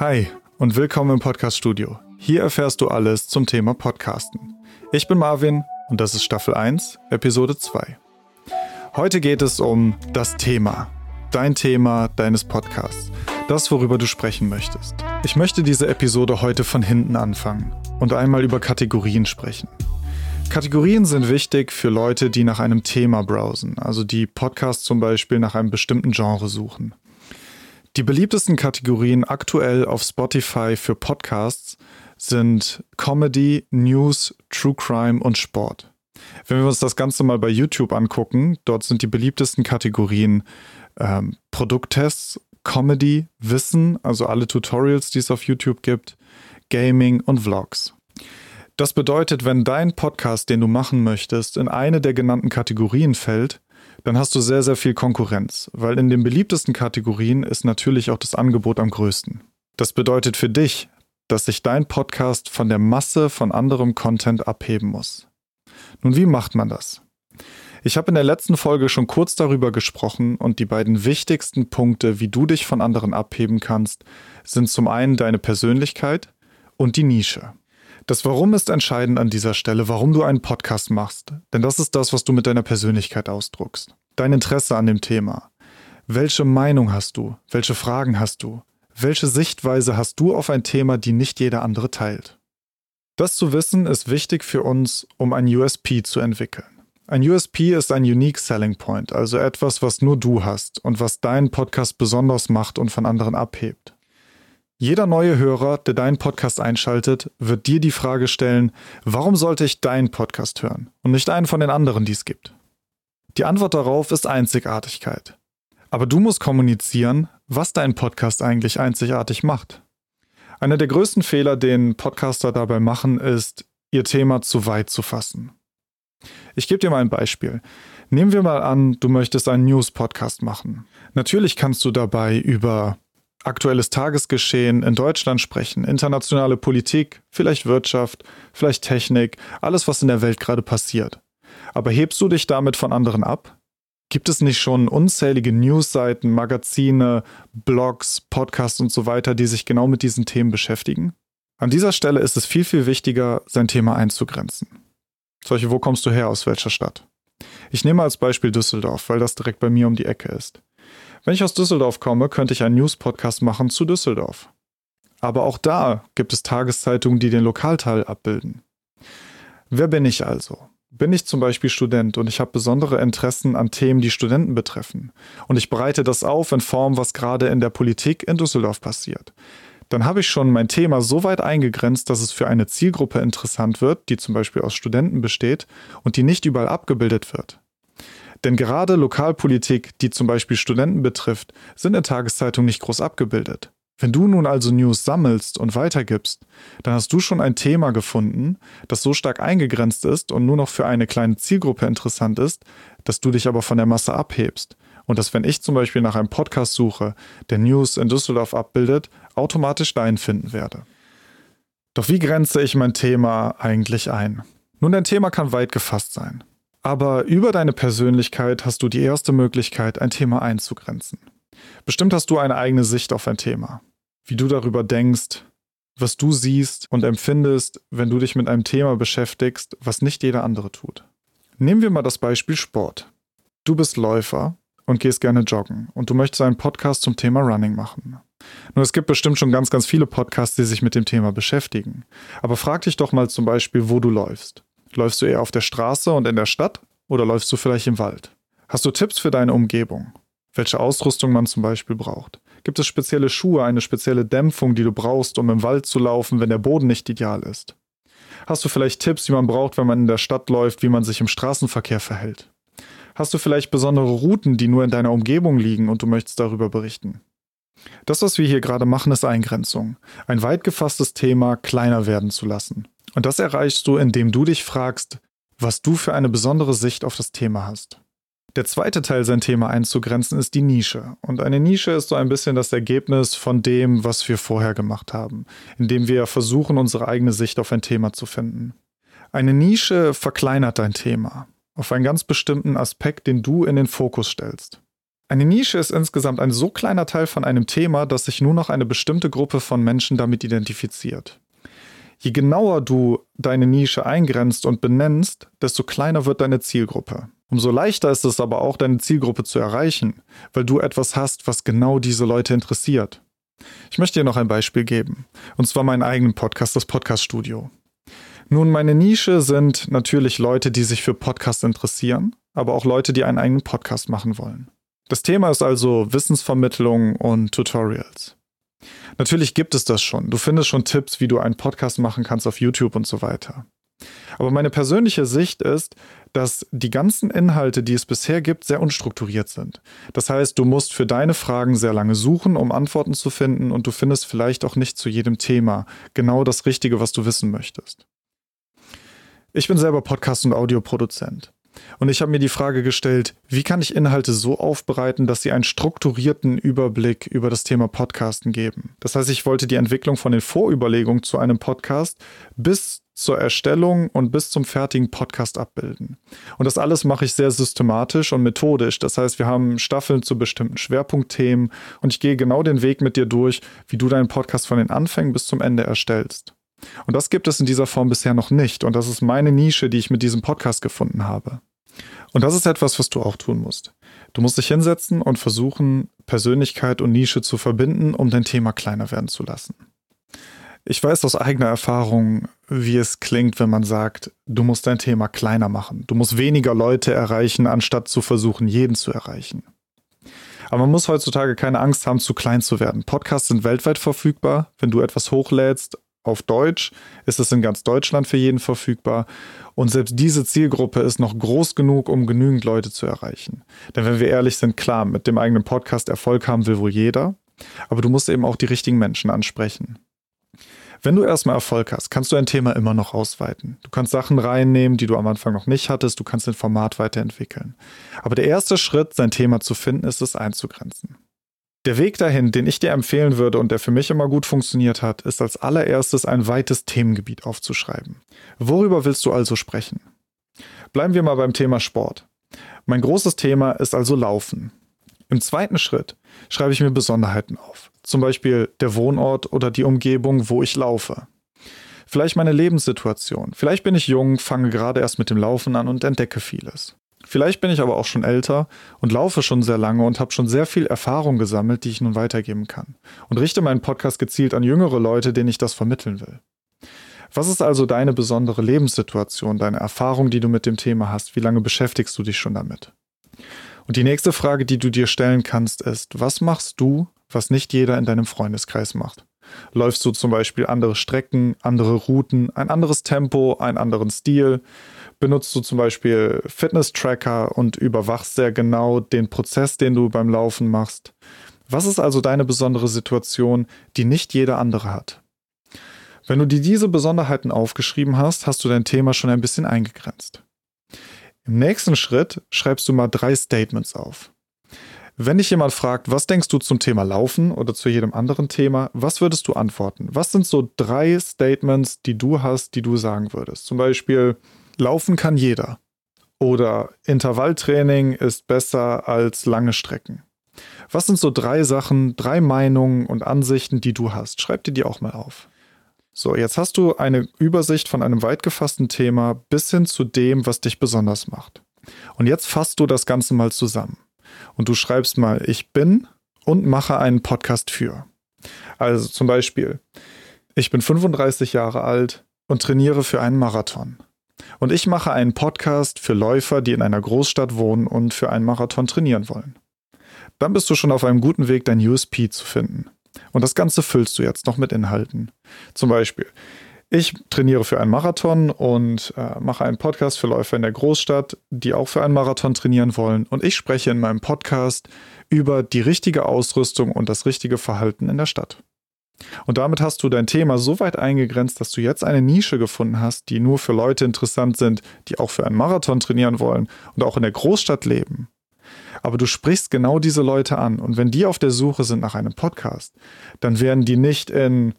Hi und willkommen im Podcast Studio. Hier erfährst du alles zum Thema Podcasten. Ich bin Marvin und das ist Staffel 1, Episode 2. Heute geht es um das Thema. Dein Thema deines Podcasts. Das, worüber du sprechen möchtest. Ich möchte diese Episode heute von hinten anfangen und einmal über Kategorien sprechen. Kategorien sind wichtig für Leute, die nach einem Thema browsen, also die Podcasts zum Beispiel nach einem bestimmten Genre suchen. Die beliebtesten Kategorien aktuell auf Spotify für Podcasts sind Comedy, News, True Crime und Sport. Wenn wir uns das Ganze mal bei YouTube angucken, dort sind die beliebtesten Kategorien ähm, Produkttests, Comedy, Wissen, also alle Tutorials, die es auf YouTube gibt, Gaming und Vlogs. Das bedeutet, wenn dein Podcast, den du machen möchtest, in eine der genannten Kategorien fällt, dann hast du sehr, sehr viel Konkurrenz, weil in den beliebtesten Kategorien ist natürlich auch das Angebot am größten. Das bedeutet für dich, dass sich dein Podcast von der Masse von anderem Content abheben muss. Nun, wie macht man das? Ich habe in der letzten Folge schon kurz darüber gesprochen und die beiden wichtigsten Punkte, wie du dich von anderen abheben kannst, sind zum einen deine Persönlichkeit und die Nische. Das Warum ist entscheidend an dieser Stelle, warum du einen Podcast machst. Denn das ist das, was du mit deiner Persönlichkeit ausdruckst. Dein Interesse an dem Thema. Welche Meinung hast du? Welche Fragen hast du? Welche Sichtweise hast du auf ein Thema, die nicht jeder andere teilt? Das zu wissen ist wichtig für uns, um ein USP zu entwickeln. Ein USP ist ein Unique Selling Point, also etwas, was nur du hast und was deinen Podcast besonders macht und von anderen abhebt. Jeder neue Hörer, der deinen Podcast einschaltet, wird dir die Frage stellen, warum sollte ich deinen Podcast hören und nicht einen von den anderen, die es gibt? Die Antwort darauf ist Einzigartigkeit. Aber du musst kommunizieren, was dein Podcast eigentlich einzigartig macht. Einer der größten Fehler, den Podcaster dabei machen, ist, ihr Thema zu weit zu fassen. Ich gebe dir mal ein Beispiel. Nehmen wir mal an, du möchtest einen News-Podcast machen. Natürlich kannst du dabei über aktuelles Tagesgeschehen in Deutschland sprechen, internationale Politik, vielleicht Wirtschaft, vielleicht Technik, alles, was in der Welt gerade passiert. Aber hebst du dich damit von anderen ab? Gibt es nicht schon unzählige Newsseiten, Magazine, Blogs, Podcasts und so weiter, die sich genau mit diesen Themen beschäftigen? An dieser Stelle ist es viel, viel wichtiger, sein Thema einzugrenzen. Solche, wo kommst du her, aus welcher Stadt? Ich nehme als Beispiel Düsseldorf, weil das direkt bei mir um die Ecke ist. Wenn ich aus Düsseldorf komme, könnte ich einen News-Podcast machen zu Düsseldorf. Aber auch da gibt es Tageszeitungen, die den Lokalteil abbilden. Wer bin ich also? Bin ich zum Beispiel Student und ich habe besondere Interessen an Themen, die Studenten betreffen. Und ich breite das auf in Form, was gerade in der Politik in Düsseldorf passiert. Dann habe ich schon mein Thema so weit eingegrenzt, dass es für eine Zielgruppe interessant wird, die zum Beispiel aus Studenten besteht und die nicht überall abgebildet wird. Denn gerade Lokalpolitik, die zum Beispiel Studenten betrifft, sind in Tageszeitungen nicht groß abgebildet. Wenn du nun also News sammelst und weitergibst, dann hast du schon ein Thema gefunden, das so stark eingegrenzt ist und nur noch für eine kleine Zielgruppe interessant ist, dass du dich aber von der Masse abhebst. Und dass, wenn ich zum Beispiel nach einem Podcast suche, der News in Düsseldorf abbildet, automatisch deinen finden werde. Doch wie grenze ich mein Thema eigentlich ein? Nun, dein Thema kann weit gefasst sein. Aber über deine Persönlichkeit hast du die erste Möglichkeit, ein Thema einzugrenzen. Bestimmt hast du eine eigene Sicht auf ein Thema. Wie du darüber denkst, was du siehst und empfindest, wenn du dich mit einem Thema beschäftigst, was nicht jeder andere tut. Nehmen wir mal das Beispiel Sport. Du bist Läufer und gehst gerne joggen und du möchtest einen Podcast zum Thema Running machen. Nun, es gibt bestimmt schon ganz, ganz viele Podcasts, die sich mit dem Thema beschäftigen. Aber frag dich doch mal zum Beispiel, wo du läufst. Läufst du eher auf der Straße und in der Stadt oder läufst du vielleicht im Wald? Hast du Tipps für deine Umgebung? Welche Ausrüstung man zum Beispiel braucht? Gibt es spezielle Schuhe, eine spezielle Dämpfung, die du brauchst, um im Wald zu laufen, wenn der Boden nicht ideal ist? Hast du vielleicht Tipps, die man braucht, wenn man in der Stadt läuft, wie man sich im Straßenverkehr verhält? Hast du vielleicht besondere Routen, die nur in deiner Umgebung liegen und du möchtest darüber berichten? Das, was wir hier gerade machen, ist Eingrenzung. Ein weit gefasstes Thema kleiner werden zu lassen. Und das erreichst du, indem du dich fragst, was du für eine besondere Sicht auf das Thema hast. Der zweite Teil, sein Thema einzugrenzen, ist die Nische. Und eine Nische ist so ein bisschen das Ergebnis von dem, was wir vorher gemacht haben, indem wir versuchen, unsere eigene Sicht auf ein Thema zu finden. Eine Nische verkleinert dein Thema auf einen ganz bestimmten Aspekt, den du in den Fokus stellst. Eine Nische ist insgesamt ein so kleiner Teil von einem Thema, dass sich nur noch eine bestimmte Gruppe von Menschen damit identifiziert. Je genauer du deine Nische eingrenzt und benennst, desto kleiner wird deine Zielgruppe. Umso leichter ist es aber auch, deine Zielgruppe zu erreichen, weil du etwas hast, was genau diese Leute interessiert. Ich möchte dir noch ein Beispiel geben, und zwar meinen eigenen Podcast, das Podcast Studio. Nun, meine Nische sind natürlich Leute, die sich für Podcasts interessieren, aber auch Leute, die einen eigenen Podcast machen wollen. Das Thema ist also Wissensvermittlung und Tutorials. Natürlich gibt es das schon. Du findest schon Tipps, wie du einen Podcast machen kannst auf YouTube und so weiter. Aber meine persönliche Sicht ist, dass die ganzen Inhalte, die es bisher gibt, sehr unstrukturiert sind. Das heißt, du musst für deine Fragen sehr lange suchen, um Antworten zu finden und du findest vielleicht auch nicht zu jedem Thema genau das Richtige, was du wissen möchtest. Ich bin selber Podcast- und Audioproduzent. Und ich habe mir die Frage gestellt, wie kann ich Inhalte so aufbereiten, dass sie einen strukturierten Überblick über das Thema Podcasten geben. Das heißt, ich wollte die Entwicklung von den Vorüberlegungen zu einem Podcast bis zur Erstellung und bis zum fertigen Podcast abbilden. Und das alles mache ich sehr systematisch und methodisch. Das heißt, wir haben Staffeln zu bestimmten Schwerpunktthemen und ich gehe genau den Weg mit dir durch, wie du deinen Podcast von den Anfängen bis zum Ende erstellst. Und das gibt es in dieser Form bisher noch nicht. Und das ist meine Nische, die ich mit diesem Podcast gefunden habe. Und das ist etwas, was du auch tun musst. Du musst dich hinsetzen und versuchen, Persönlichkeit und Nische zu verbinden, um dein Thema kleiner werden zu lassen. Ich weiß aus eigener Erfahrung, wie es klingt, wenn man sagt, du musst dein Thema kleiner machen. Du musst weniger Leute erreichen, anstatt zu versuchen, jeden zu erreichen. Aber man muss heutzutage keine Angst haben, zu klein zu werden. Podcasts sind weltweit verfügbar. Wenn du etwas hochlädst auf Deutsch, ist es in ganz Deutschland für jeden verfügbar. Und selbst diese Zielgruppe ist noch groß genug, um genügend Leute zu erreichen. Denn wenn wir ehrlich sind, klar, mit dem eigenen Podcast Erfolg haben will wohl jeder. Aber du musst eben auch die richtigen Menschen ansprechen. Wenn du erstmal Erfolg hast, kannst du ein Thema immer noch ausweiten. Du kannst Sachen reinnehmen, die du am Anfang noch nicht hattest, du kannst den Format weiterentwickeln. Aber der erste Schritt, sein Thema zu finden, ist es einzugrenzen. Der Weg dahin, den ich dir empfehlen würde und der für mich immer gut funktioniert hat, ist als allererstes ein weites Themengebiet aufzuschreiben. Worüber willst du also sprechen? Bleiben wir mal beim Thema Sport. Mein großes Thema ist also Laufen. Im zweiten Schritt schreibe ich mir Besonderheiten auf, zum Beispiel der Wohnort oder die Umgebung, wo ich laufe. Vielleicht meine Lebenssituation. Vielleicht bin ich jung, fange gerade erst mit dem Laufen an und entdecke vieles. Vielleicht bin ich aber auch schon älter und laufe schon sehr lange und habe schon sehr viel Erfahrung gesammelt, die ich nun weitergeben kann. Und richte meinen Podcast gezielt an jüngere Leute, denen ich das vermitteln will. Was ist also deine besondere Lebenssituation, deine Erfahrung, die du mit dem Thema hast? Wie lange beschäftigst du dich schon damit? Und die nächste Frage, die du dir stellen kannst, ist, was machst du, was nicht jeder in deinem Freundeskreis macht? Läufst du zum Beispiel andere Strecken, andere Routen, ein anderes Tempo, einen anderen Stil? Benutzt du zum Beispiel Fitness-Tracker und überwachst sehr genau den Prozess, den du beim Laufen machst. Was ist also deine besondere Situation, die nicht jeder andere hat? Wenn du dir diese Besonderheiten aufgeschrieben hast, hast du dein Thema schon ein bisschen eingegrenzt. Im nächsten Schritt schreibst du mal drei Statements auf. Wenn dich jemand fragt, was denkst du zum Thema Laufen oder zu jedem anderen Thema, was würdest du antworten? Was sind so drei Statements, die du hast, die du sagen würdest? Zum Beispiel, Laufen kann jeder. Oder Intervalltraining ist besser als lange Strecken. Was sind so drei Sachen, drei Meinungen und Ansichten, die du hast? Schreib dir die auch mal auf. So, jetzt hast du eine Übersicht von einem weit gefassten Thema bis hin zu dem, was dich besonders macht. Und jetzt fasst du das Ganze mal zusammen. Und du schreibst mal, ich bin und mache einen Podcast für. Also zum Beispiel, ich bin 35 Jahre alt und trainiere für einen Marathon. Und ich mache einen Podcast für Läufer, die in einer Großstadt wohnen und für einen Marathon trainieren wollen. Dann bist du schon auf einem guten Weg, dein USP zu finden. Und das Ganze füllst du jetzt noch mit Inhalten. Zum Beispiel, ich trainiere für einen Marathon und äh, mache einen Podcast für Läufer in der Großstadt, die auch für einen Marathon trainieren wollen. Und ich spreche in meinem Podcast über die richtige Ausrüstung und das richtige Verhalten in der Stadt. Und damit hast du dein Thema so weit eingegrenzt, dass du jetzt eine Nische gefunden hast, die nur für Leute interessant sind, die auch für einen Marathon trainieren wollen und auch in der Großstadt leben. Aber du sprichst genau diese Leute an. Und wenn die auf der Suche sind nach einem Podcast, dann werden die nicht in,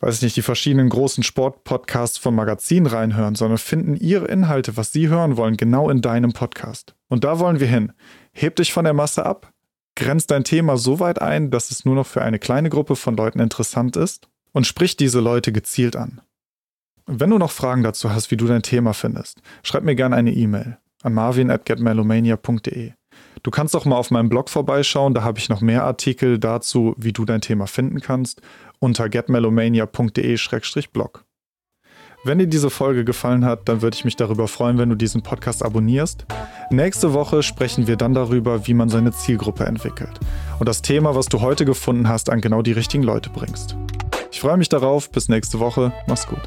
weiß ich nicht, die verschiedenen großen Sportpodcasts von Magazinen reinhören, sondern finden ihre Inhalte, was sie hören wollen, genau in deinem Podcast. Und da wollen wir hin. Heb dich von der Masse ab, Grenz dein Thema so weit ein, dass es nur noch für eine kleine Gruppe von Leuten interessant ist und sprich diese Leute gezielt an. Wenn du noch Fragen dazu hast, wie du dein Thema findest, schreib mir gerne eine E-Mail an marvin.getmelomania.de. Du kannst auch mal auf meinem Blog vorbeischauen, da habe ich noch mehr Artikel dazu, wie du dein Thema finden kannst, unter getmelomania.de-blog. Wenn dir diese Folge gefallen hat, dann würde ich mich darüber freuen, wenn du diesen Podcast abonnierst. Nächste Woche sprechen wir dann darüber, wie man seine Zielgruppe entwickelt und das Thema, was du heute gefunden hast, an genau die richtigen Leute bringst. Ich freue mich darauf. Bis nächste Woche. Mach's gut.